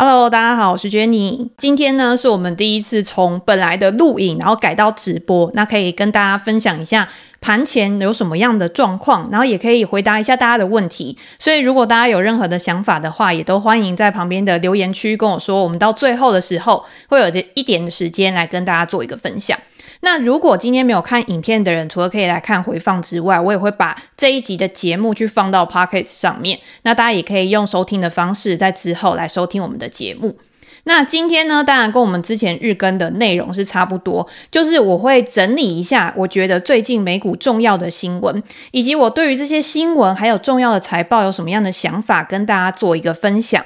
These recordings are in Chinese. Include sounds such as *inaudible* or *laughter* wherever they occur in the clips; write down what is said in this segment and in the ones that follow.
Hello，大家好，我是 Jenny。今天呢，是我们第一次从本来的录影，然后改到直播。那可以跟大家分享一下盘前有什么样的状况，然后也可以回答一下大家的问题。所以，如果大家有任何的想法的话，也都欢迎在旁边的留言区跟我说。我们到最后的时候，会有一点的时间来跟大家做一个分享。那如果今天没有看影片的人，除了可以来看回放之外，我也会把这一集的节目去放到 Pocket 上面。那大家也可以用收听的方式，在之后来收听我们的节目。那今天呢，当然跟我们之前日更的内容是差不多，就是我会整理一下我觉得最近美股重要的新闻，以及我对于这些新闻还有重要的财报有什么样的想法，跟大家做一个分享。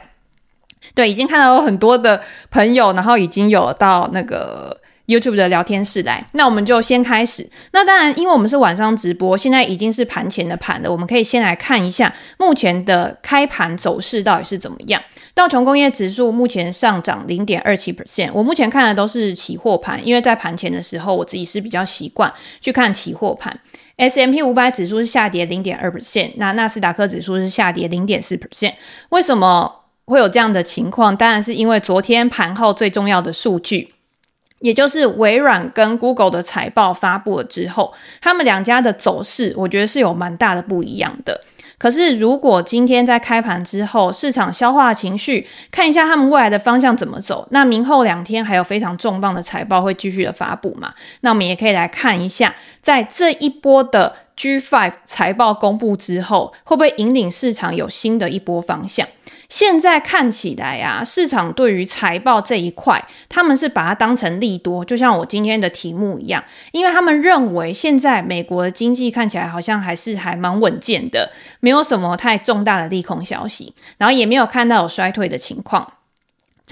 对，已经看到有很多的朋友，然后已经有到那个。YouTube 的聊天室来，那我们就先开始。那当然，因为我们是晚上直播，现在已经是盘前的盘了。我们可以先来看一下目前的开盘走势到底是怎么样。道琼工业指数目前上涨零点二七 percent。我目前看的都是期货盘，因为在盘前的时候，我自己是比较习惯去看期货盘。S M P 五百指数是下跌零点二 percent，那纳斯达克指数是下跌零点四 percent。为什么会有这样的情况？当然是因为昨天盘后最重要的数据。也就是微软跟 Google 的财报发布了之后，他们两家的走势，我觉得是有蛮大的不一样的。可是，如果今天在开盘之后，市场消化情绪，看一下他们未来的方向怎么走，那明后两天还有非常重磅的财报会继续的发布嘛？那我们也可以来看一下，在这一波的 G5 财报公布之后，会不会引领市场有新的一波方向？现在看起来啊，市场对于财报这一块，他们是把它当成利多，就像我今天的题目一样，因为他们认为现在美国的经济看起来好像还是还蛮稳健的，没有什么太重大的利空消息，然后也没有看到有衰退的情况。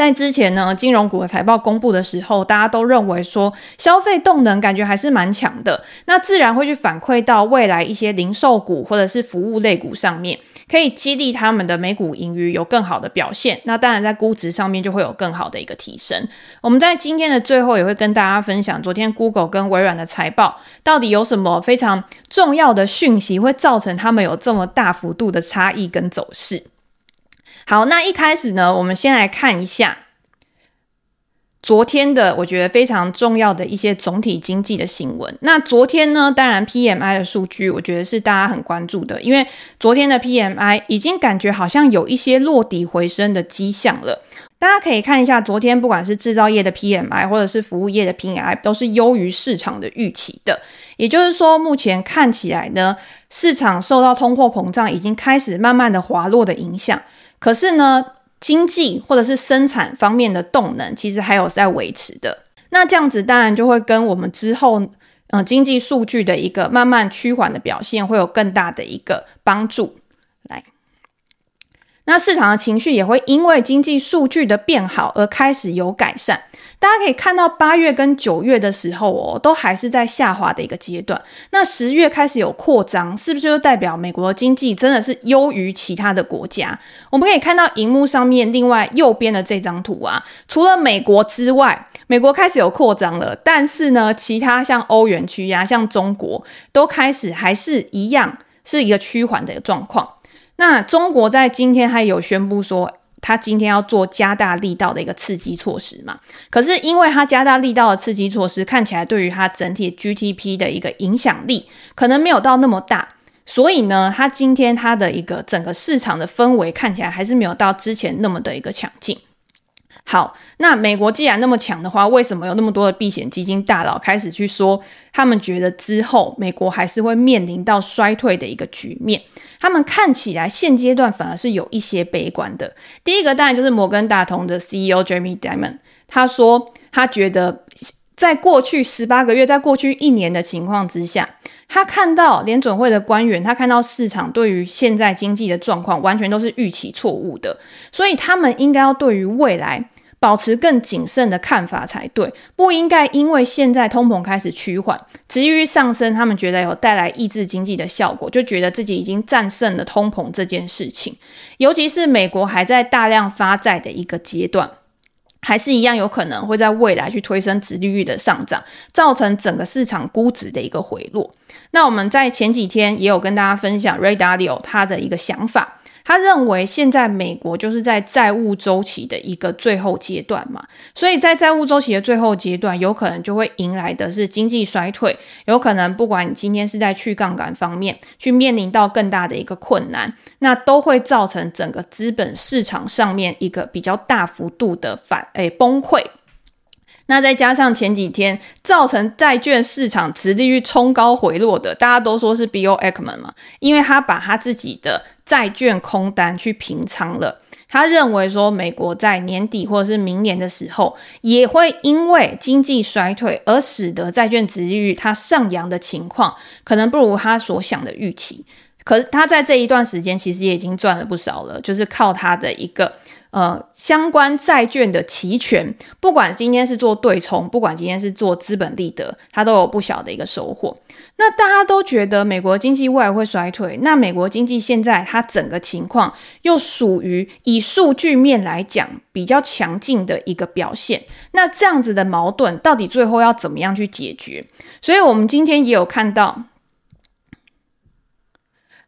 在之前呢，金融股的财报公布的时候，大家都认为说消费动能感觉还是蛮强的，那自然会去反馈到未来一些零售股或者是服务类股上面，可以激励他们的每股盈余有更好的表现。那当然在估值上面就会有更好的一个提升。我们在今天的最后也会跟大家分享，昨天 Google 跟微软的财报到底有什么非常重要的讯息，会造成他们有这么大幅度的差异跟走势。好，那一开始呢，我们先来看一下昨天的，我觉得非常重要的一些总体经济的新闻。那昨天呢，当然 PMI 的数据，我觉得是大家很关注的，因为昨天的 PMI 已经感觉好像有一些落底回升的迹象了。大家可以看一下，昨天不管是制造业的 PMI 或者是服务业的 PMI，都是优于市场的预期的。也就是说，目前看起来呢，市场受到通货膨胀已经开始慢慢的滑落的影响。可是呢，经济或者是生产方面的动能其实还有在维持的。那这样子当然就会跟我们之后，嗯、经济数据的一个慢慢趋缓的表现会有更大的一个帮助。来，那市场的情绪也会因为经济数据的变好而开始有改善。大家可以看到，八月跟九月的时候哦，都还是在下滑的一个阶段。那十月开始有扩张，是不是就代表美国的经济真的是优于其他的国家？我们可以看到荧幕上面另外右边的这张图啊，除了美国之外，美国开始有扩张了，但是呢，其他像欧元区呀、像中国，都开始还是一样是一个趋缓的一个状况。那中国在今天还有宣布说，他今天要做加大力道的一个刺激措施嘛？可是因为他加大力道的刺激措施，看起来对于他整体 GDP 的一个影响力可能没有到那么大，所以呢，他今天他的一个整个市场的氛围看起来还是没有到之前那么的一个强劲。好，那美国既然那么强的话，为什么有那么多的避险基金大佬开始去说，他们觉得之后美国还是会面临到衰退的一个局面？他们看起来现阶段反而是有一些悲观的。第一个当然就是摩根大通的 CEO Jamie Diamond，他说他觉得在过去十八个月，在过去一年的情况之下，他看到联准会的官员，他看到市场对于现在经济的状况完全都是预期错误的，所以他们应该要对于未来。保持更谨慎的看法才对，不应该因为现在通膨开始趋缓，殖利率上升，他们觉得有带来抑制经济的效果，就觉得自己已经战胜了通膨这件事情。尤其是美国还在大量发债的一个阶段，还是一样有可能会在未来去推升殖利率的上涨，造成整个市场估值的一个回落。那我们在前几天也有跟大家分享 Ray Dalio 他的一个想法。他认为现在美国就是在债务周期的一个最后阶段嘛，所以在债务周期的最后阶段，有可能就会迎来的是经济衰退，有可能不管你今天是在去杠杆方面去面临到更大的一个困难，那都会造成整个资本市场上面一个比较大幅度的反诶崩溃。那再加上前几天造成债券市场殖利率冲高回落的，大家都说是 Bill Ackman 嘛，因为他把他自己的债券空单去平仓了。他认为说，美国在年底或者是明年的时候，也会因为经济衰退而使得债券殖利率它上扬的情况，可能不如他所想的预期。可是他在这一段时间其实也已经赚了不少了，就是靠他的一个。呃，相关债券的期权，不管今天是做对冲，不管今天是做资本利得，它都有不小的一个收获。那大家都觉得美国经济未来会衰退，那美国经济现在它整个情况又属于以数据面来讲比较强劲的一个表现。那这样子的矛盾到底最后要怎么样去解决？所以我们今天也有看到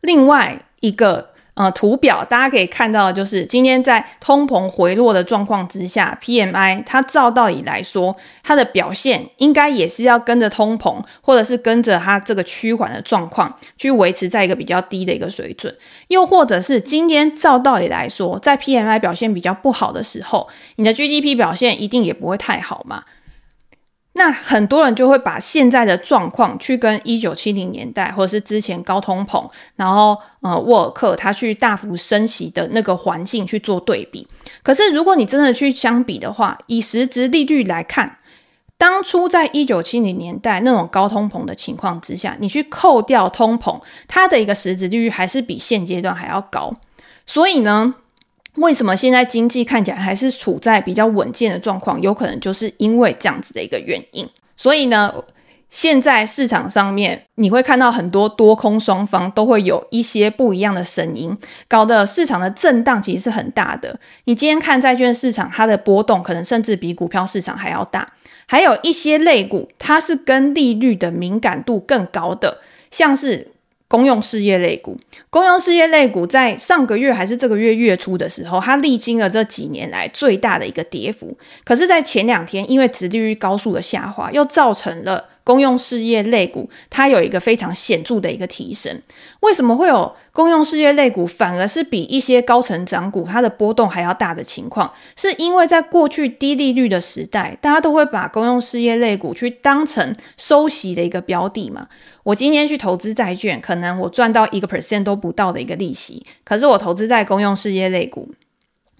另外一个。呃，图表大家可以看到就是今天在通膨回落的状况之下，PMI 它照道理来说，它的表现应该也是要跟着通膨，或者是跟着它这个趋缓的状况去维持在一个比较低的一个水准，又或者是今天照道理来说，在 PMI 表现比较不好的时候，你的 GDP 表现一定也不会太好嘛。那很多人就会把现在的状况去跟一九七零年代或者是之前高通膨，然后呃沃尔克他去大幅升息的那个环境去做对比。可是如果你真的去相比的话，以实质利率来看，当初在一九七零年代那种高通膨的情况之下，你去扣掉通膨，它的一个实质利率还是比现阶段还要高。所以呢，为什么现在经济看起来还是处在比较稳健的状况？有可能就是因为这样子的一个原因。所以呢，现在市场上面你会看到很多多空双方都会有一些不一样的声音，搞得市场的震荡其实是很大的。你今天看债券市场，它的波动可能甚至比股票市场还要大。还有一些类股，它是跟利率的敏感度更高的，像是。公用事业类股，公用事业类股在上个月还是这个月月初的时候，它历经了这几年来最大的一个跌幅。可是，在前两天，因为殖利率高速的下滑，又造成了。公用事业类股，它有一个非常显著的一个提升。为什么会有公用事业类股反而是比一些高成长股它的波动还要大的情况？是因为在过去低利率的时代，大家都会把公用事业类股去当成收息的一个标的嘛。我今天去投资债券，可能我赚到一个 percent 都不到的一个利息，可是我投资在公用事业类股。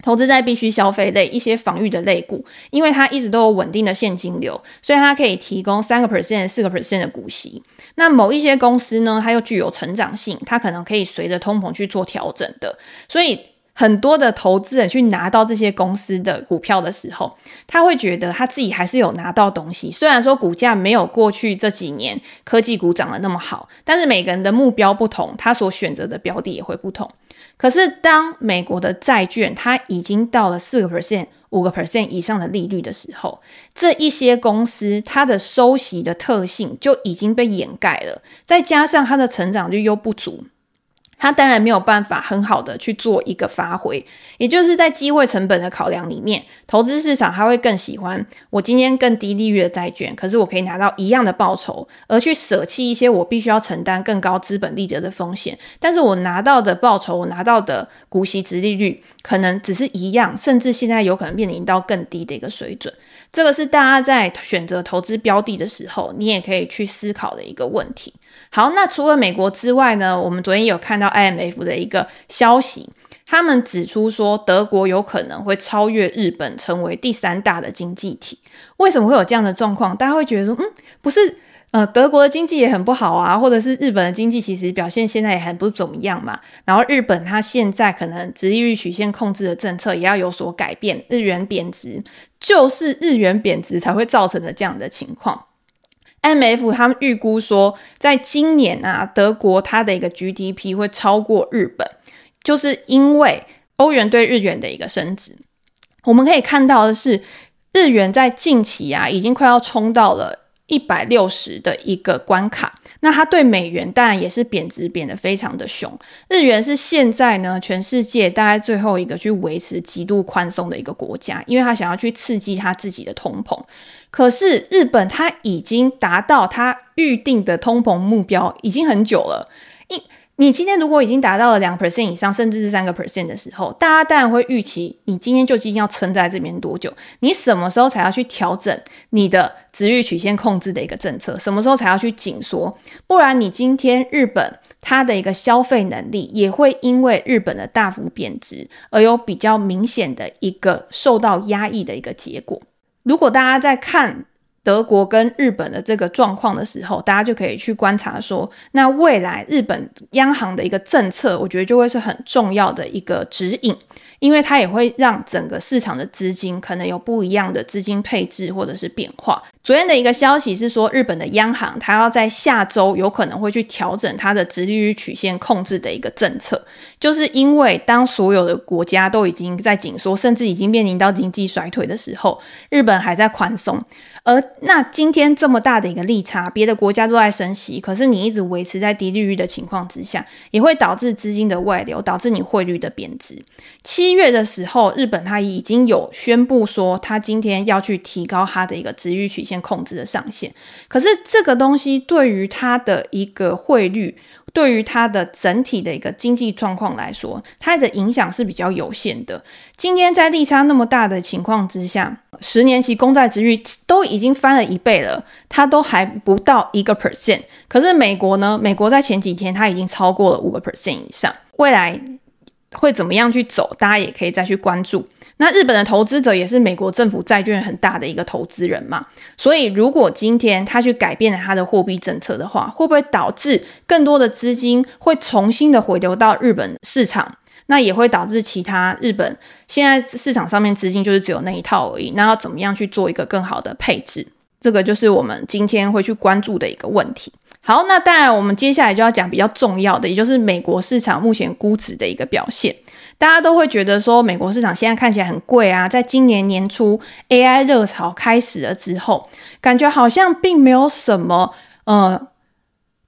投资在必须消费类、一些防御的类股，因为它一直都有稳定的现金流，所以它可以提供三个 percent、四个 percent 的股息。那某一些公司呢，它又具有成长性，它可能可以随着通膨去做调整的。所以很多的投资人去拿到这些公司的股票的时候，他会觉得他自己还是有拿到东西。虽然说股价没有过去这几年科技股涨得那么好，但是每个人的目标不同，他所选择的标的也会不同。可是，当美国的债券它已经到了四个 percent、五个 percent 以上的利率的时候，这一些公司它的收息的特性就已经被掩盖了，再加上它的成长率又不足。它当然没有办法很好的去做一个发挥，也就是在机会成本的考量里面，投资市场还会更喜欢我今天更低利率的债券，可是我可以拿到一样的报酬，而去舍弃一些我必须要承担更高资本利得的风险，但是我拿到的报酬，我拿到的股息值利率可能只是一样，甚至现在有可能面临到更低的一个水准。这个是大家在选择投资标的的时候，你也可以去思考的一个问题。好，那除了美国之外呢，我们昨天有看到 IMF 的一个消息，他们指出说德国有可能会超越日本成为第三大的经济体。为什么会有这样的状况？大家会觉得说，嗯，不是，呃，德国的经济也很不好啊，或者是日本的经济其实表现现在也很不怎么样嘛。然后日本它现在可能殖利率曲线控制的政策也要有所改变，日元贬值就是日元贬值才会造成的这样的情况。M F 他们预估说，在今年啊，德国它的一个 GDP 会超过日本，就是因为欧元对日元的一个升值。我们可以看到的是，日元在近期啊，已经快要冲到了一百六十的一个关卡。那它对美元当然也是贬值贬得非常的凶。日元是现在呢全世界大概最后一个去维持极度宽松的一个国家，因为它想要去刺激它自己的通膨。可是日本它已经达到它预定的通膨目标已经很久了。一你今天如果已经达到了两 percent 以上，甚至是三个 percent 的时候，大家当然会预期你今天究竟要撑在这边多久？你什么时候才要去调整你的值域曲线控制的一个政策？什么时候才要去紧缩？不然你今天日本它的一个消费能力也会因为日本的大幅贬值而有比较明显的一个受到压抑的一个结果。如果大家在看。德国跟日本的这个状况的时候，大家就可以去观察说，那未来日本央行的一个政策，我觉得就会是很重要的一个指引。因为它也会让整个市场的资金可能有不一样的资金配置或者是变化。昨天的一个消息是说，日本的央行它要在下周有可能会去调整它的直利率曲线控制的一个政策，就是因为当所有的国家都已经在紧缩，甚至已经面临到经济衰退的时候，日本还在宽松。而那今天这么大的一个利差，别的国家都在升息，可是你一直维持在低利率的情况之下，也会导致资金的外流，导致你汇率的贬值。七月的时候，日本它已经有宣布说，它今天要去提高它的一个值域曲线控制的上限。可是这个东西对于它的一个汇率，对于它的整体的一个经济状况来说，它的影响是比较有限的。今天在利差那么大的情况之下，十年期公债殖率都已经翻了一倍了，它都还不到一个 percent。可是美国呢？美国在前几天它已经超过了五个 percent 以上。未来会怎么样去走？大家也可以再去关注。那日本的投资者也是美国政府债券很大的一个投资人嘛，所以如果今天他去改变了他的货币政策的话，会不会导致更多的资金会重新的回流到日本市场？那也会导致其他日本现在市场上面资金就是只有那一套而已。那要怎么样去做一个更好的配置？这个就是我们今天会去关注的一个问题。好，那当然我们接下来就要讲比较重要的，也就是美国市场目前估值的一个表现。大家都会觉得说，美国市场现在看起来很贵啊。在今年年初 AI 热潮开始了之后，感觉好像并没有什么呃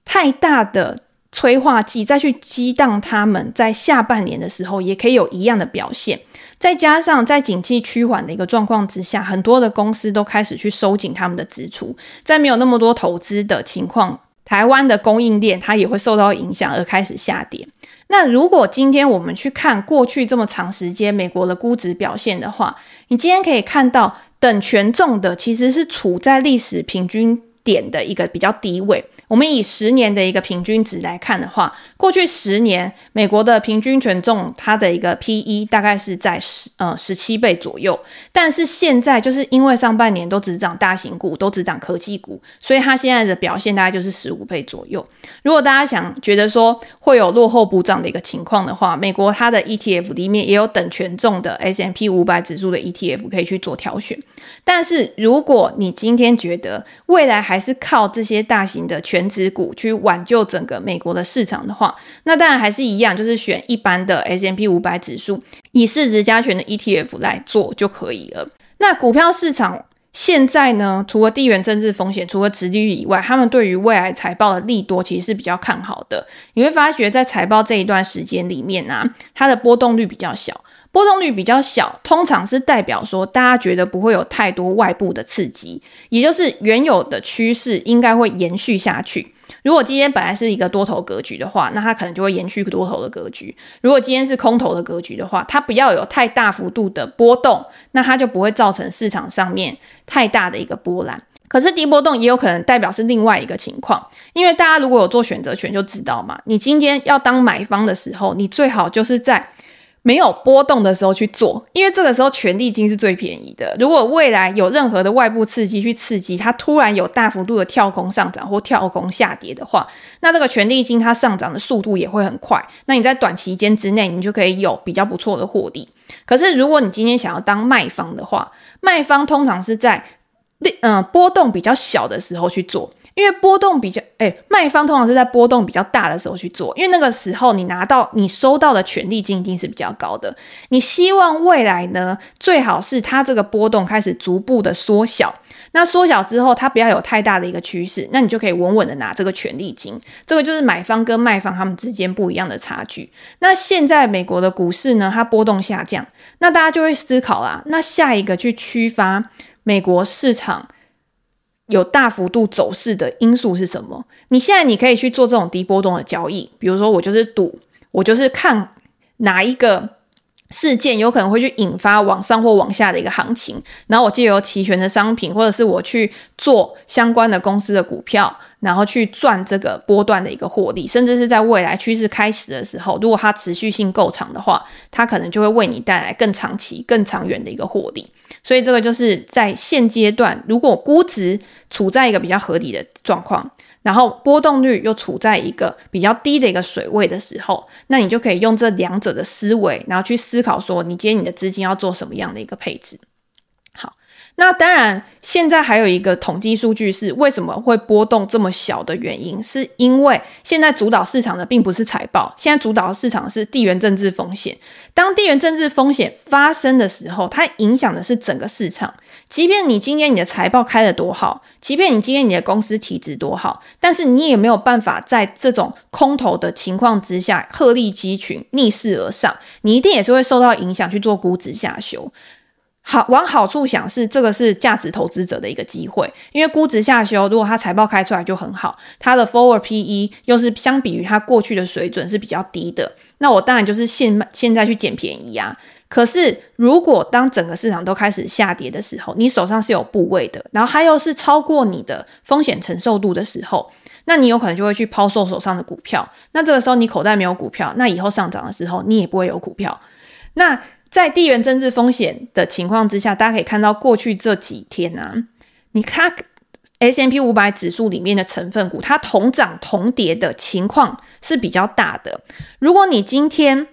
太大的。催化剂再去激荡，他们在下半年的时候也可以有一样的表现。再加上在景气趋缓的一个状况之下，很多的公司都开始去收紧他们的支出。在没有那么多投资的情况，台湾的供应链它也会受到影响而开始下跌。那如果今天我们去看过去这么长时间美国的估值表现的话，你今天可以看到等权重的其实是处在历史平均点的一个比较低位。我们以十年的一个平均值来看的话，过去十年美国的平均权重它的一个 PE 大概是在十呃十七倍左右，但是现在就是因为上半年都只涨大型股，都只涨科技股，所以它现在的表现大概就是十五倍左右。如果大家想觉得说会有落后补涨的一个情况的话，美国它的 ETF 里面也有等权重的 S&P 五百指数的 ETF 可以去做挑选。但是如果你今天觉得未来还是靠这些大型的权权值股去挽救整个美国的市场的话，那当然还是一样，就是选一般的 S M P 五百指数，以市值加权的 ETF 来做就可以了。那股票市场现在呢，除了地缘政治风险，除了殖利率以外，他们对于未来财报的利多其实是比较看好的。你会发觉在财报这一段时间里面啊，它的波动率比较小。波动率比较小，通常是代表说大家觉得不会有太多外部的刺激，也就是原有的趋势应该会延续下去。如果今天本来是一个多头格局的话，那它可能就会延续多头的格局；如果今天是空头的格局的话，它不要有太大幅度的波动，那它就不会造成市场上面太大的一个波澜。可是低波动也有可能代表是另外一个情况，因为大家如果有做选择权就知道嘛，你今天要当买方的时候，你最好就是在。没有波动的时候去做，因为这个时候权利金是最便宜的。如果未来有任何的外部刺激去刺激它，突然有大幅度的跳空上涨或跳空下跌的话，那这个权利金它上涨的速度也会很快。那你在短期间之内，你就可以有比较不错的获利。可是如果你今天想要当卖方的话，卖方通常是在嗯波动比较小的时候去做。因为波动比较，哎，卖方通常是在波动比较大的时候去做，因为那个时候你拿到你收到的权利金一定是比较高的。你希望未来呢，最好是它这个波动开始逐步的缩小。那缩小之后，它不要有太大的一个趋势，那你就可以稳稳的拿这个权利金。这个就是买方跟卖方他们之间不一样的差距。那现在美国的股市呢，它波动下降，那大家就会思考啦，那下一个去区发美国市场有大幅度走势的因素是什么？你现在你可以去做这种低波动的交易，比如说我就是赌，我就是看哪一个。事件有可能会去引发往上或往下的一个行情，然后我借由期权的商品，或者是我去做相关的公司的股票，然后去赚这个波段的一个获利，甚至是在未来趋势开始的时候，如果它持续性够长的话，它可能就会为你带来更长期、更长远的一个获利。所以这个就是在现阶段，如果估值处在一个比较合理的状况。然后波动率又处在一个比较低的一个水位的时候，那你就可以用这两者的思维，然后去思考说，你今天你的资金要做什么样的一个配置。那当然，现在还有一个统计数据是为什么会波动这么小的原因，是因为现在主导市场的并不是财报，现在主导市场是地缘政治风险。当地缘政治风险发生的时候，它影响的是整个市场。即便你今天你的财报开得多好，即便你今天你的公司体质多好，但是你也没有办法在这种空头的情况之下鹤立鸡群，逆势而上，你一定也是会受到影响去做估值下修。好，往好处想是这个是价值投资者的一个机会，因为估值下修，如果它财报开出来就很好，它的 forward PE 又是相比于它过去的水准是比较低的，那我当然就是现现在去捡便宜啊。可是如果当整个市场都开始下跌的时候，你手上是有部位的，然后它又是超过你的风险承受度的时候，那你有可能就会去抛售手上的股票。那这个时候你口袋没有股票，那以后上涨的时候你也不会有股票。那在地缘政治风险的情况之下，大家可以看到过去这几天啊，你看 S M P 五百指数里面的成分股，它同涨同跌的情况是比较大的。如果你今天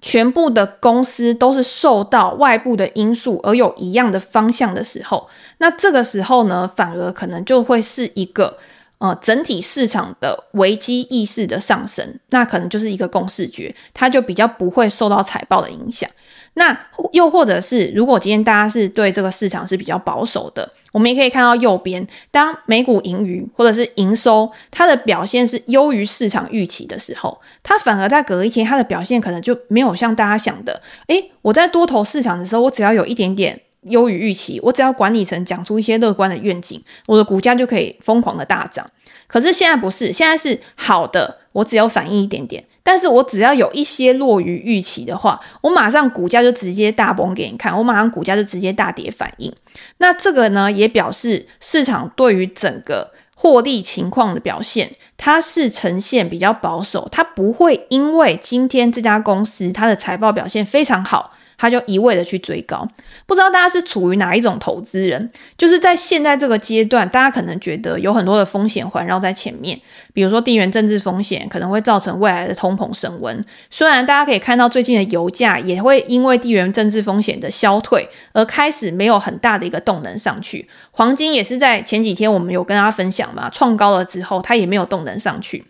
全部的公司都是受到外部的因素而有一样的方向的时候，那这个时候呢，反而可能就会是一个呃整体市场的危机意识的上升，那可能就是一个共识觉，它就比较不会受到财报的影响。那又或者是，如果今天大家是对这个市场是比较保守的，我们也可以看到右边，当美股盈余或者是营收它的表现是优于市场预期的时候，它反而在隔一天，它的表现可能就没有像大家想的，诶，我在多头市场的时候，我只要有一点点优于预期，我只要管理层讲出一些乐观的愿景，我的股价就可以疯狂的大涨。可是现在不是，现在是好的，我只要反应一点点。但是我只要有一些落于预期的话，我马上股价就直接大崩给你看，我马上股价就直接大跌反应。那这个呢，也表示市场对于整个获利情况的表现，它是呈现比较保守，它不会因为今天这家公司它的财报表现非常好。他就一味的去追高，不知道大家是处于哪一种投资人？就是在现在这个阶段，大家可能觉得有很多的风险环绕在前面，比如说地缘政治风险可能会造成未来的通膨升温。虽然大家可以看到最近的油价也会因为地缘政治风险的消退而开始没有很大的一个动能上去，黄金也是在前几天我们有跟大家分享嘛，创高了之后它也没有动能上去，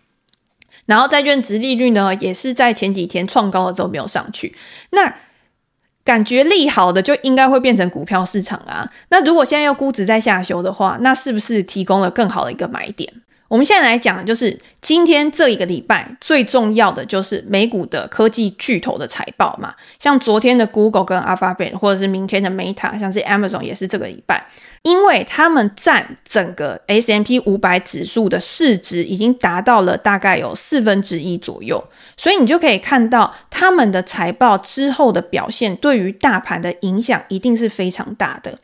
然后债券殖利率呢也是在前几天创高了之后没有上去，那。感觉利好的就应该会变成股票市场啊，那如果现在又估值在下修的话，那是不是提供了更好的一个买点？我们现在来讲，就是今天这一个礼拜最重要的就是美股的科技巨头的财报嘛，像昨天的 Google 跟 Alphabet，或者是明天的 Meta，像是 Amazon 也是这个礼拜。因为他们占整个 S M P 五百指数的市值已经达到了大概有四分之一左右，所以你就可以看到他们的财报之后的表现对于大盘的影响一定是非常大的。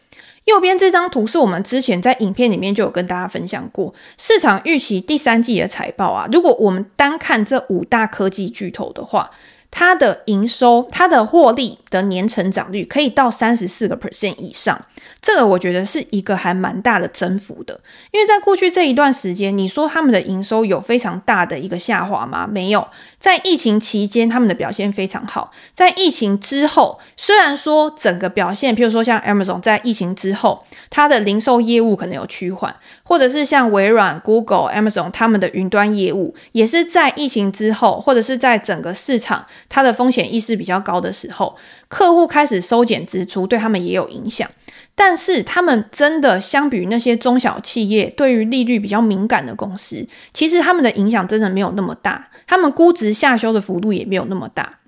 右边这张图是我们之前在影片里面就有跟大家分享过，市场预期第三季的财报啊，如果我们单看这五大科技巨头的话。它的营收、它的获利的年成长率可以到三十四个 percent 以上，这个我觉得是一个还蛮大的增幅的。因为在过去这一段时间，你说他们的营收有非常大的一个下滑吗？没有，在疫情期间他们的表现非常好。在疫情之后，虽然说整个表现，譬如说像 Amazon 在疫情之后，它的零售业务可能有趋缓，或者是像微软、Google、Amazon 他们的云端业务，也是在疫情之后，或者是在整个市场。它的风险意识比较高的时候，客户开始收减支出，对他们也有影响。但是，他们真的相比于那些中小企业，对于利率比较敏感的公司，其实他们的影响真的没有那么大。他们估值下修的幅度也没有那么大。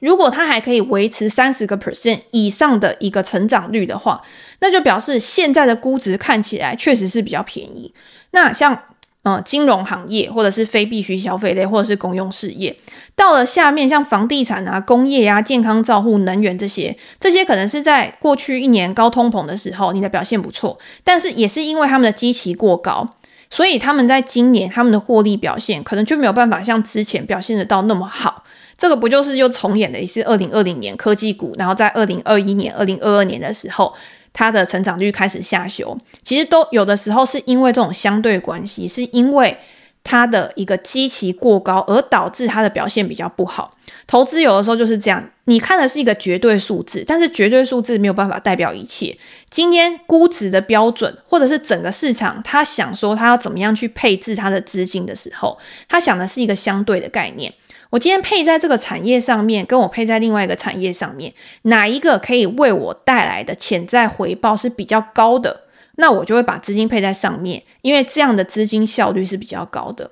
如果它还可以维持三十个 percent 以上的一个成长率的话，那就表示现在的估值看起来确实是比较便宜。那像。嗯，金融行业或者是非必需消费类，或者是公用事业，到了下面像房地产啊、工业啊、健康照护、能源这些，这些可能是在过去一年高通膨的时候，你的表现不错，但是也是因为他们的基期过高，所以他们在今年他们的获利表现可能就没有办法像之前表现得到那么好。这个不就是又重演了一次二零二零年科技股，然后在二零二一年、二零二二年的时候。它的成长率开始下修，其实都有的时候是因为这种相对关系，是因为它的一个基期过高而导致它的表现比较不好。投资有的时候就是这样，你看的是一个绝对数字，但是绝对数字没有办法代表一切。今天估值的标准，或者是整个市场，他想说他要怎么样去配置他的资金的时候，他想的是一个相对的概念。我今天配在这个产业上面，跟我配在另外一个产业上面，哪一个可以为我带来的潜在回报是比较高的？那我就会把资金配在上面，因为这样的资金效率是比较高的。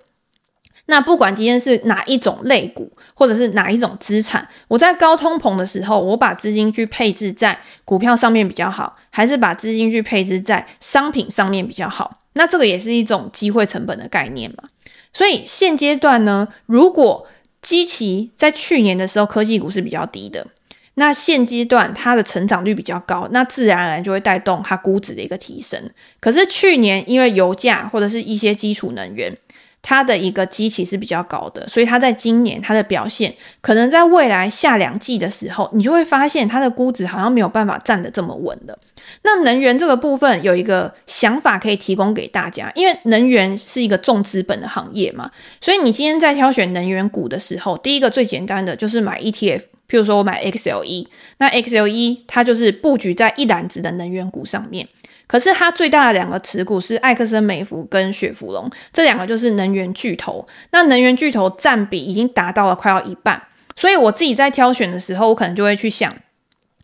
那不管今天是哪一种类股，或者是哪一种资产，我在高通膨的时候，我把资金去配置在股票上面比较好，还是把资金去配置在商品上面比较好？那这个也是一种机会成本的概念嘛。所以现阶段呢，如果基期在去年的时候，科技股是比较低的。那现阶段它的成长率比较高，那自然而然就会带动它估值的一个提升。可是去年因为油价或者是一些基础能源，它的一个基期是比较高的，所以它在今年它的表现，可能在未来下两季的时候，你就会发现它的估值好像没有办法站得这么稳了。那能源这个部分有一个想法可以提供给大家，因为能源是一个重资本的行业嘛，所以你今天在挑选能源股的时候，第一个最简单的就是买 ETF，譬如说我买 XLE，那 XLE 它就是布局在一篮子的能源股上面，可是它最大的两个持股是艾克森美孚跟雪佛龙，这两个就是能源巨头，那能源巨头占比已经达到了快要一半，所以我自己在挑选的时候，我可能就会去想。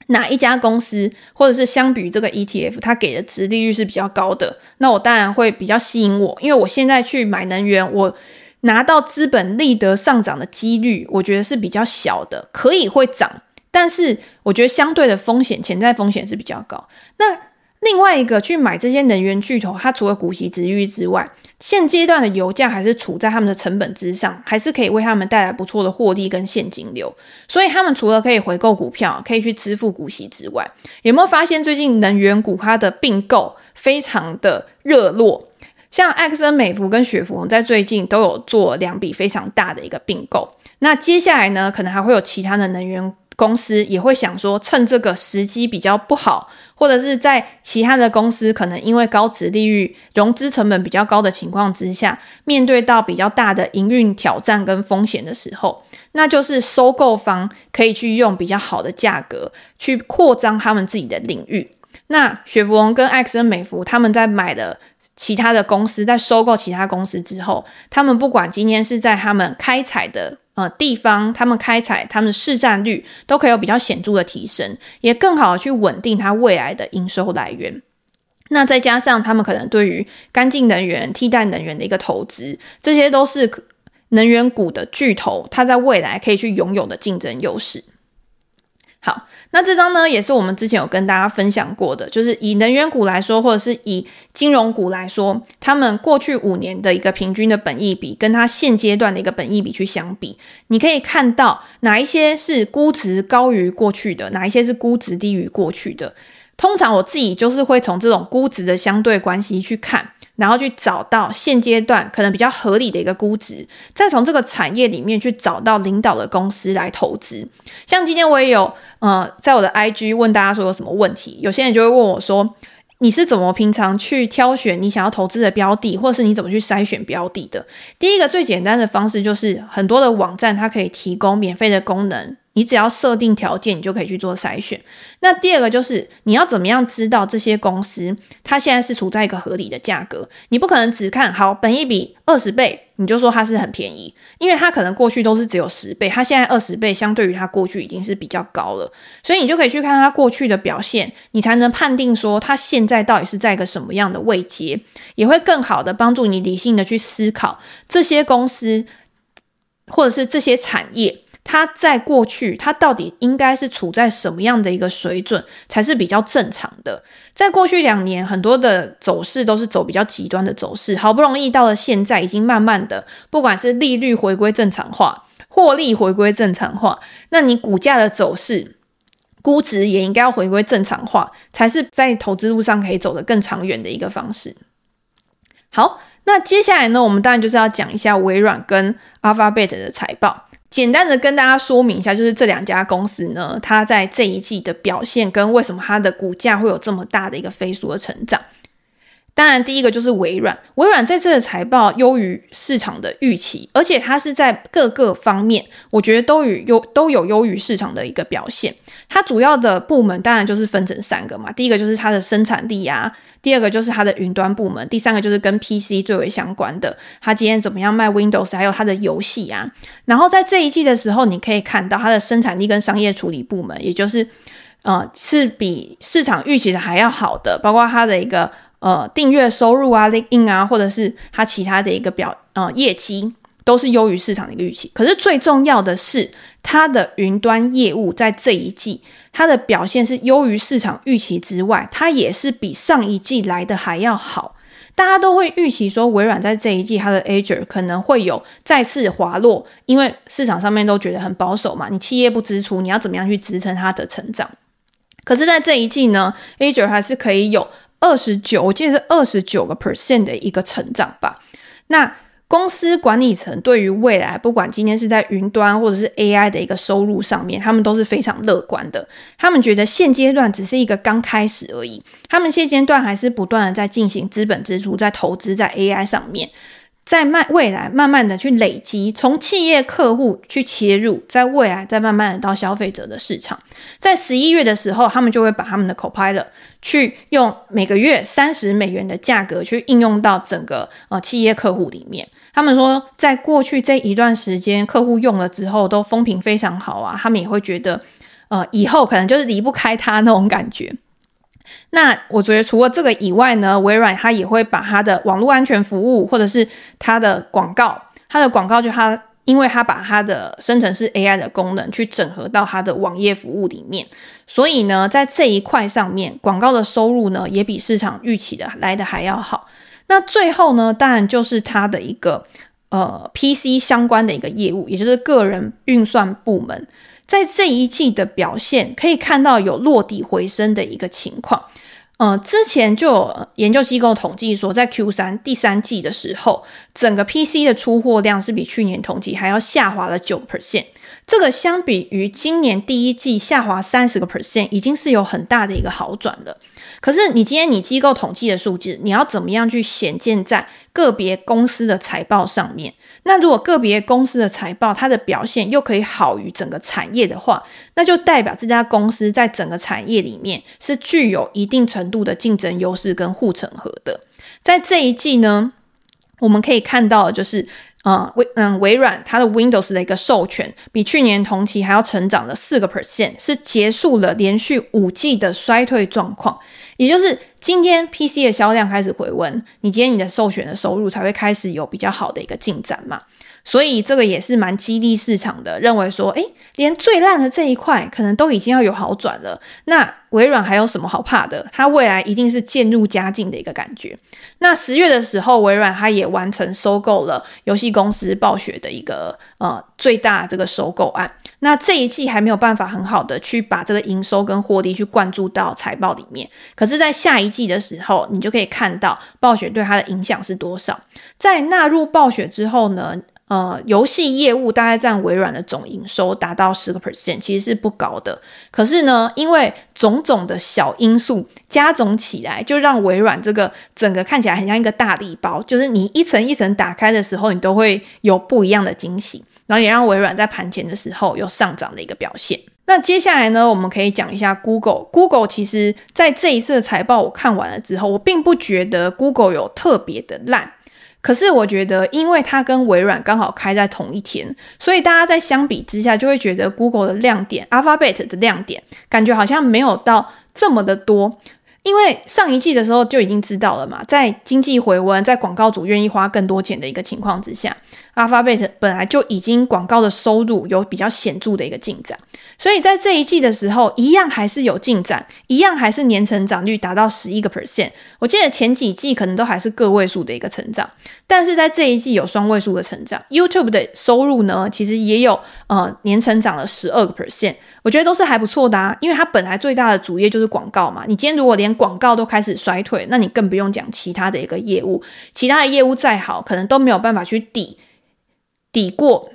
哪一家公司，或者是相比于这个 ETF，它给的值利率是比较高的，那我当然会比较吸引我，因为我现在去买能源，我拿到资本利得上涨的几率，我觉得是比较小的，可以会涨，但是我觉得相对的风险，潜在风险是比较高。那另外一个去买这些能源巨头，它除了股息殖利率之外，现阶段的油价还是处在他们的成本之上，还是可以为他们带来不错的获利跟现金流。所以他们除了可以回购股票，可以去支付股息之外，有没有发现最近能源股它的并购非常的热络？像艾克森美孚跟雪佛龙在最近都有做两笔非常大的一个并购。那接下来呢，可能还会有其他的能源。公司也会想说，趁这个时机比较不好，或者是在其他的公司可能因为高值利率、融资成本比较高的情况之下，面对到比较大的营运挑战跟风险的时候，那就是收购方可以去用比较好的价格去扩张他们自己的领域。那雪佛龙跟艾克森美孚他们在买了其他的公司，在收购其他公司之后，他们不管今天是在他们开采的。呃，地方他们开采，他们的市占率都可以有比较显著的提升，也更好的去稳定它未来的营收来源。那再加上他们可能对于干净能源、替代能源的一个投资，这些都是能源股的巨头，它在未来可以去拥有的竞争优势。好。那这张呢，也是我们之前有跟大家分享过的，就是以能源股来说，或者是以金融股来说，他们过去五年的一个平均的本益比，跟它现阶段的一个本益比去相比，你可以看到哪一些是估值高于过去的，哪一些是估值低于过去的。通常我自己就是会从这种估值的相对关系去看，然后去找到现阶段可能比较合理的一个估值，再从这个产业里面去找到领导的公司来投资。像今天我也有呃，在我的 IG 问大家说有什么问题，有些人就会问我说，你是怎么平常去挑选你想要投资的标的，或是你怎么去筛选标的的？第一个最简单的方式就是很多的网站它可以提供免费的功能。你只要设定条件，你就可以去做筛选。那第二个就是你要怎么样知道这些公司它现在是处在一个合理的价格？你不可能只看好本益比二十倍，你就说它是很便宜，因为它可能过去都是只有十倍，它现在二十倍，相对于它过去已经是比较高了。所以你就可以去看它过去的表现，你才能判定说它现在到底是在一个什么样的位阶，也会更好的帮助你理性的去思考这些公司或者是这些产业。它在过去，它到底应该是处在什么样的一个水准才是比较正常的？在过去两年，很多的走势都是走比较极端的走势，好不容易到了现在，已经慢慢的，不管是利率回归正常化，获利回归正常化，那你股价的走势、估值也应该要回归正常化，才是在投资路上可以走得更长远的一个方式。好，那接下来呢，我们当然就是要讲一下微软跟 Alphabet 的财报。简单的跟大家说明一下，就是这两家公司呢，它在这一季的表现跟为什么它的股价会有这么大的一个飞速的成长。当然，第一个就是微软。微软这次的财报优于市场的预期，而且它是在各个方面，我觉得都与优都有优于市场的一个表现。它主要的部门当然就是分成三个嘛，第一个就是它的生产力啊，第二个就是它的云端部门，第三个就是跟 PC 最为相关的，它今天怎么样卖 Windows，还有它的游戏啊。然后在这一季的时候，你可以看到它的生产力跟商业处理部门，也就是呃是比市场预期的还要好的，包括它的一个。呃，订阅收入啊 l i n k i n 啊，或者是它其他的一个表呃业绩，都是优于市场的一个预期。可是最重要的是，它的云端业务在这一季它的表现是优于市场预期之外，它也是比上一季来的还要好。大家都会预期说，微软在这一季它的 Azure 可能会有再次滑落，因为市场上面都觉得很保守嘛，你企业不支出，你要怎么样去支撑它的成长？可是，在这一季呢，Azure 还是可以有。二十九，我记得是二十九个 percent 的一个成长吧。那公司管理层对于未来，不管今天是在云端或者是 AI 的一个收入上面，他们都是非常乐观的。他们觉得现阶段只是一个刚开始而已，他们现阶段还是不断的在进行资本支出，在投资在 AI 上面。在慢未来慢慢的去累积，从企业客户去切入，在未来再慢慢的到消费者的市场。在十一月的时候，他们就会把他们的 Copilot 去用每个月三十美元的价格去应用到整个呃企业客户里面。他们说，在过去这一段时间，客户用了之后都风评非常好啊，他们也会觉得呃以后可能就是离不开它那种感觉。那我觉得除了这个以外呢，微软它也会把它的网络安全服务，或者是它的广告，它的广告就它，因为它把它的生成式 AI 的功能去整合到它的网页服务里面，所以呢，在这一块上面，广告的收入呢也比市场预期的来的还要好。那最后呢，当然就是它的一个呃 PC 相关的一个业务，也就是个人运算部门。在这一季的表现，可以看到有落底回升的一个情况。呃，之前就有研究机构统计说，在 Q 三第三季的时候，整个 PC 的出货量是比去年同期还要下滑了九 percent。这个相比于今年第一季下滑三十个 percent，已经是有很大的一个好转了。可是，你今天你机构统计的数字，你要怎么样去显见在个别公司的财报上面？那如果个别公司的财报它的表现又可以好于整个产业的话，那就代表这家公司在整个产业里面是具有一定程度的竞争优势跟护城河的。在这一季呢，我们可以看到的就是，呃，微嗯微软它的 Windows 的一个授权比去年同期还要成长了四个 percent，是结束了连续五季的衰退状况。也就是今天 PC 的销量开始回温，你今天你的授权的收入才会开始有比较好的一个进展嘛。所以这个也是蛮激励市场的，认为说，诶，连最烂的这一块可能都已经要有好转了。那微软还有什么好怕的？它未来一定是渐入佳境的一个感觉。那十月的时候，微软它也完成收购了游戏公司暴雪的一个呃最大这个收购案。那这一季还没有办法很好的去把这个营收跟获利去灌注到财报里面。可是，在下一季的时候，你就可以看到暴雪对它的影响是多少。在纳入暴雪之后呢，呃，游戏业务大概占微软的总营收达到十个 percent，其实是不高的。可是呢，因为种种的小因素加总起来，就让微软这个整个看起来很像一个大礼包，就是你一层一层打开的时候，你都会有不一样的惊喜，然后也让微软在盘前的时候有上涨的一个表现。那接下来呢，我们可以讲一下 Google。Google 其实在这一次的财报我看完了之后，我并不觉得 Google 有特别的烂。可是我觉得，因为它跟微软刚好开在同一天，所以大家在相比之下就会觉得 Google 的亮点，Alphabet 的亮点，感觉好像没有到这么的多。因为上一季的时候就已经知道了嘛，在经济回温，在广告主愿意花更多钱的一个情况之下，Alphabet 本来就已经广告的收入有比较显著的一个进展。所以在这一季的时候，一样还是有进展，一样还是年成长率达到十一个 percent。我记得前几季可能都还是个位数的一个成长，但是在这一季有双位数的成长。YouTube 的收入呢，其实也有呃年成长了十二个 percent，我觉得都是还不错的啊。因为它本来最大的主业就是广告嘛，你今天如果连广告都开始衰退，那你更不用讲其他的一个业务，其他的业务再好，可能都没有办法去抵抵过。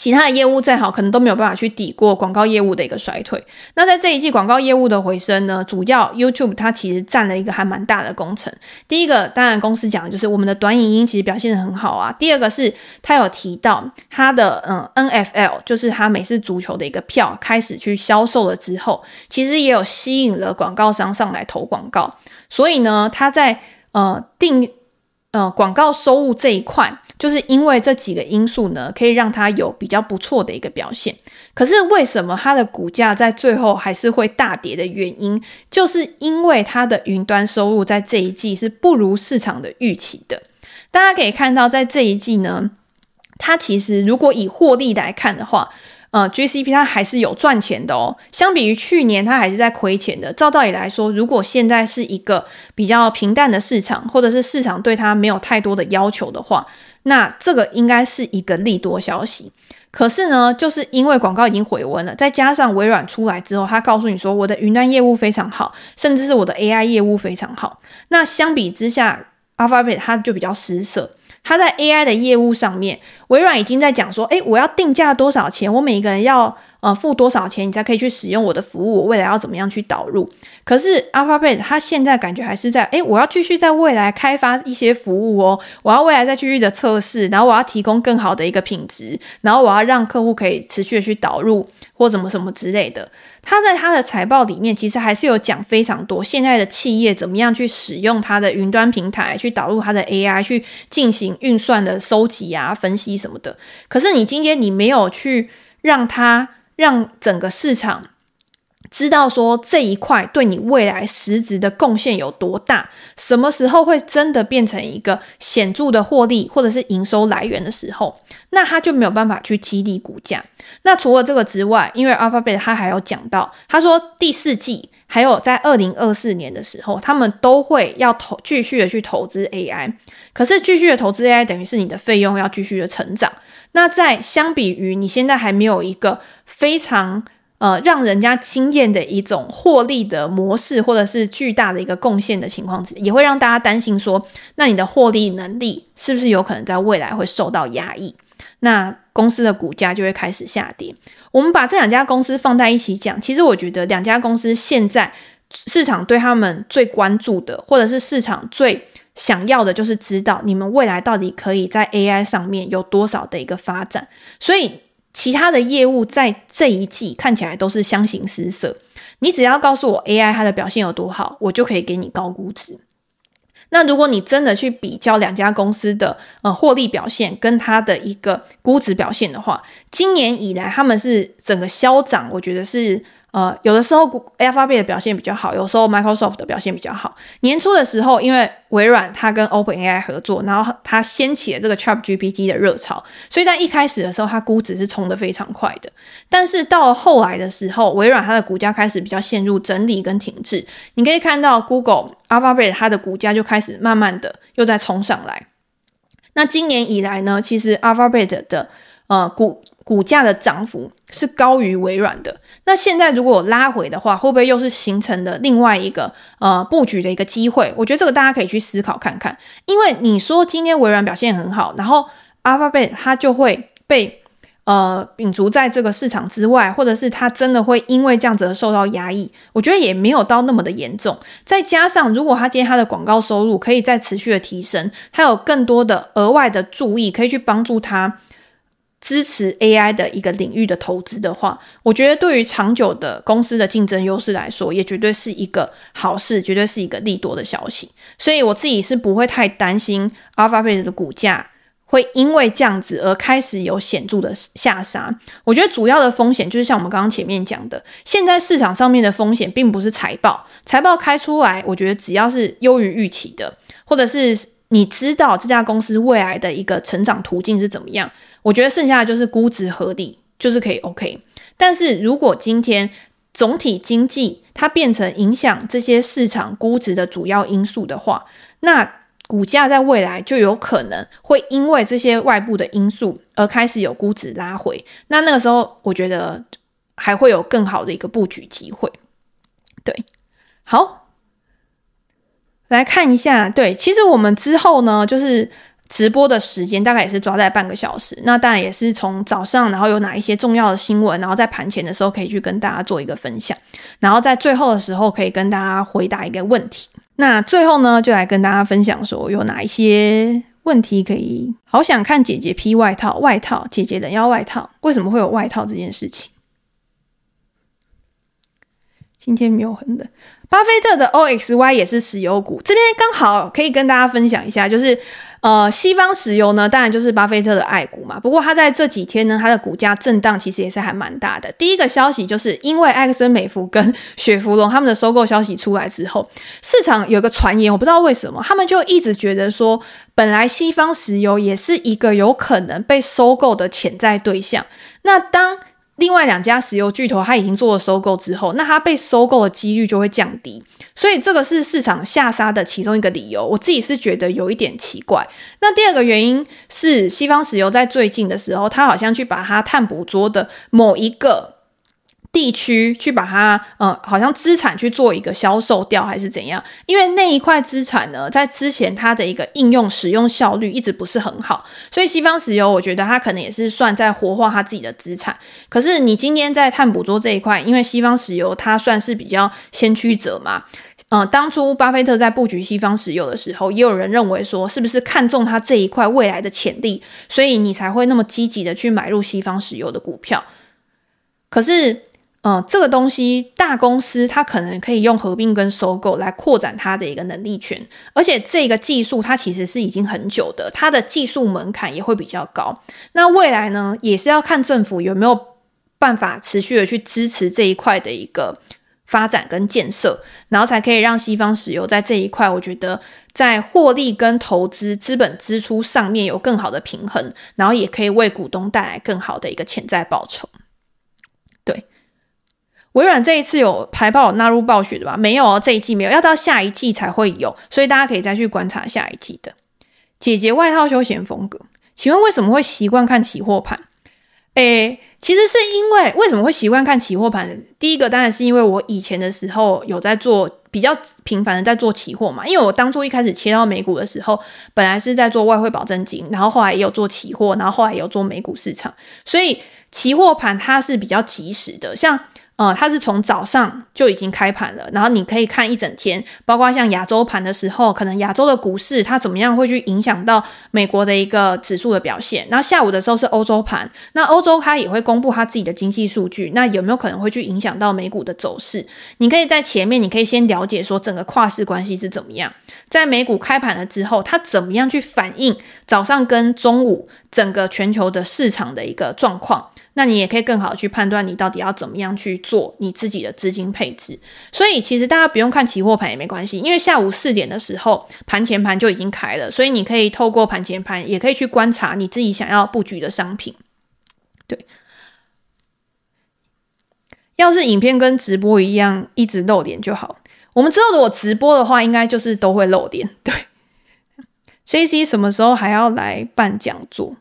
其他的业务再好，可能都没有办法去抵过广告业务的一个衰退。那在这一季广告业务的回升呢，主要 YouTube 它其实占了一个还蛮大的工程。第一个，当然公司讲的就是我们的短影音其实表现得很好啊。第二个是他有提到他的嗯 NFL，就是他美式足球的一个票开始去销售了之后，其实也有吸引了广告商上来投广告。所以呢，他在呃定呃广告收入这一块。就是因为这几个因素呢，可以让它有比较不错的一个表现。可是为什么它的股价在最后还是会大跌的原因，就是因为它的云端收入在这一季是不如市场的预期的。大家可以看到，在这一季呢，它其实如果以获利来看的话，呃，GCP 它还是有赚钱的哦。相比于去年，它还是在亏钱的。照道理来说，如果现在是一个比较平淡的市场，或者是市场对它没有太多的要求的话，那这个应该是一个利多消息。可是呢，就是因为广告已经回温了，再加上微软出来之后，他告诉你说我的云端业务非常好，甚至是我的 AI 业务非常好。那相比之下，Alphabet 它就比较失色。它在 AI 的业务上面，微软已经在讲说，诶，我要定价多少钱，我每一个人要呃付多少钱，你才可以去使用我的服务，我未来要怎么样去导入？可是 Alphabet 它现在感觉还是在，诶，我要继续在未来开发一些服务哦，我要未来再继续的测试，然后我要提供更好的一个品质，然后我要让客户可以持续的去导入或怎么什么之类的。他在他的财报里面，其实还是有讲非常多现在的企业怎么样去使用它的云端平台，去导入它的 AI，去进行运算的收集啊、分析什么的。可是你今天你没有去让它让整个市场。知道说这一块对你未来实质的贡献有多大，什么时候会真的变成一个显著的获利或者是营收来源的时候，那他就没有办法去激励股价。那除了这个之外，因为 Alphabet 他还有讲到，他说第四季还有在二零二四年的时候，他们都会要投继续的去投资 AI。可是继续的投资 AI 等于是你的费用要继续的成长。那在相比于你现在还没有一个非常。呃，让人家惊艳的一种获利的模式，或者是巨大的一个贡献的情况，也会让大家担心说，那你的获利能力是不是有可能在未来会受到压抑？那公司的股价就会开始下跌。我们把这两家公司放在一起讲，其实我觉得两家公司现在市场对他们最关注的，或者是市场最想要的，就是知道你们未来到底可以在 AI 上面有多少的一个发展。所以。其他的业务在这一季看起来都是相形失色。你只要告诉我 AI 它的表现有多好，我就可以给你高估值。那如果你真的去比较两家公司的呃获利表现跟它的一个估值表现的话，今年以来他们是整个消涨，我觉得是。呃，有的时候 Alphabet 的表现比较好，有时候 Microsoft 的表现比较好。年初的时候，因为微软它跟 OpenAI 合作，然后它掀起了这个 ChatGPT 的热潮，所以在一开始的时候，它估值是冲得非常快的。但是到了后来的时候，微软它的股价开始比较陷入整理跟停滞。你可以看到 Google、Alphabet 它的股价就开始慢慢的又在冲上来。那今年以来呢，其实 Alphabet 的呃股股价的涨幅是高于微软的。那现在如果拉回的话，会不会又是形成的另外一个呃布局的一个机会？我觉得这个大家可以去思考看看。因为你说今天微软表现很好，然后 Alphabet 它就会被。呃，摒除在这个市场之外，或者是它真的会因为这样子而受到压抑，我觉得也没有到那么的严重。再加上，如果它今天它的广告收入可以再持续的提升，它有更多的额外的注意，可以去帮助它支持 AI 的一个领域的投资的话，我觉得对于长久的公司的竞争优势来说，也绝对是一个好事，绝对是一个利多的消息。所以我自己是不会太担心 Alphabet 的股价。会因为这样子而开始有显著的下杀。我觉得主要的风险就是像我们刚刚前面讲的，现在市场上面的风险并不是财报，财报开出来，我觉得只要是优于预期的，或者是你知道这家公司未来的一个成长途径是怎么样，我觉得剩下的就是估值合理，就是可以 OK。但是如果今天总体经济它变成影响这些市场估值的主要因素的话，那股价在未来就有可能会因为这些外部的因素而开始有估值拉回，那那个时候我觉得还会有更好的一个布局机会。对，好，来看一下，对，其实我们之后呢，就是。直播的时间大概也是抓在半个小时，那当然也是从早上，然后有哪一些重要的新闻，然后在盘前的时候可以去跟大家做一个分享，然后在最后的时候可以跟大家回答一个问题。那最后呢，就来跟大家分享说有哪一些问题可以。好想看姐姐披外套，外套，姐姐人要外套，为什么会有外套这件事情？今天没有很冷。巴菲特的 OXY 也是石油股，这边刚好可以跟大家分享一下，就是。呃，西方石油呢，当然就是巴菲特的爱股嘛。不过他在这几天呢，他的股价震荡其实也是还蛮大的。第一个消息就是因为埃克森美孚跟 *laughs* 雪佛龙他们的收购消息出来之后，市场有个传言，我不知道为什么，他们就一直觉得说，本来西方石油也是一个有可能被收购的潜在对象。那当另外两家石油巨头，它已经做了收购之后，那它被收购的几率就会降低，所以这个是市场下杀的其中一个理由。我自己是觉得有一点奇怪。那第二个原因是，西方石油在最近的时候，它好像去把它碳捕捉的某一个。地区去把它，呃，好像资产去做一个销售掉，还是怎样？因为那一块资产呢，在之前它的一个应用使用效率一直不是很好，所以西方石油，我觉得它可能也是算在活化它自己的资产。可是你今天在碳捕捉这一块，因为西方石油它算是比较先驱者嘛，嗯、当初巴菲特在布局西方石油的时候，也有人认为说，是不是看中它这一块未来的潜力，所以你才会那么积极的去买入西方石油的股票？可是。嗯，这个东西大公司它可能可以用合并跟收购来扩展它的一个能力圈，而且这个技术它其实是已经很久的，它的技术门槛也会比较高。那未来呢，也是要看政府有没有办法持续的去支持这一块的一个发展跟建设，然后才可以让西方石油在这一块，我觉得在获利跟投资资本支出上面有更好的平衡，然后也可以为股东带来更好的一个潜在报酬。微软这一次有排爆纳入暴雪的吧？没有哦，这一季没有，要到下一季才会有，所以大家可以再去观察下一季的。姐姐外套休闲风格，请问为什么会习惯看期货盘？诶，其实是因为为什么会习惯看期货盘？第一个当然是因为我以前的时候有在做比较频繁的在做期货嘛，因为我当初一开始切到美股的时候，本来是在做外汇保证金，然后后来也有做期货，然后后来也有做美股市场，所以期货盘它是比较及时的，像。呃，它是从早上就已经开盘了，然后你可以看一整天，包括像亚洲盘的时候，可能亚洲的股市它怎么样会去影响到美国的一个指数的表现。然后下午的时候是欧洲盘，那欧洲它也会公布它自己的经济数据，那有没有可能会去影响到美股的走势？你可以在前面，你可以先了解说整个跨市关系是怎么样，在美股开盘了之后，它怎么样去反映早上跟中午整个全球的市场的一个状况。那你也可以更好去判断你到底要怎么样去做你自己的资金配置。所以其实大家不用看期货盘也没关系，因为下午四点的时候盘前盘就已经开了，所以你可以透过盘前盘也可以去观察你自己想要布局的商品。对，要是影片跟直播一样一直露脸就好。我们之后如果直播的话，应该就是都会露脸。对，*laughs* JC 什么时候还要来办讲座？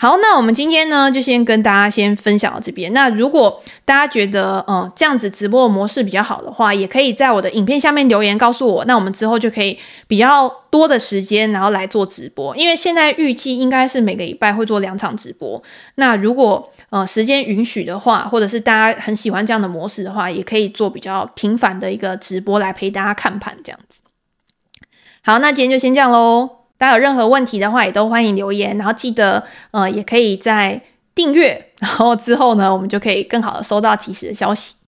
好，那我们今天呢，就先跟大家先分享到这边。那如果大家觉得，嗯，这样子直播的模式比较好的话，也可以在我的影片下面留言告诉我。那我们之后就可以比较多的时间，然后来做直播。因为现在预计应该是每个礼拜会做两场直播。那如果呃时间允许的话，或者是大家很喜欢这样的模式的话，也可以做比较频繁的一个直播来陪大家看盘这样子。好，那今天就先这样喽。大家有任何问题的话，也都欢迎留言，然后记得，呃，也可以在订阅，然后之后呢，我们就可以更好的收到及时的消息。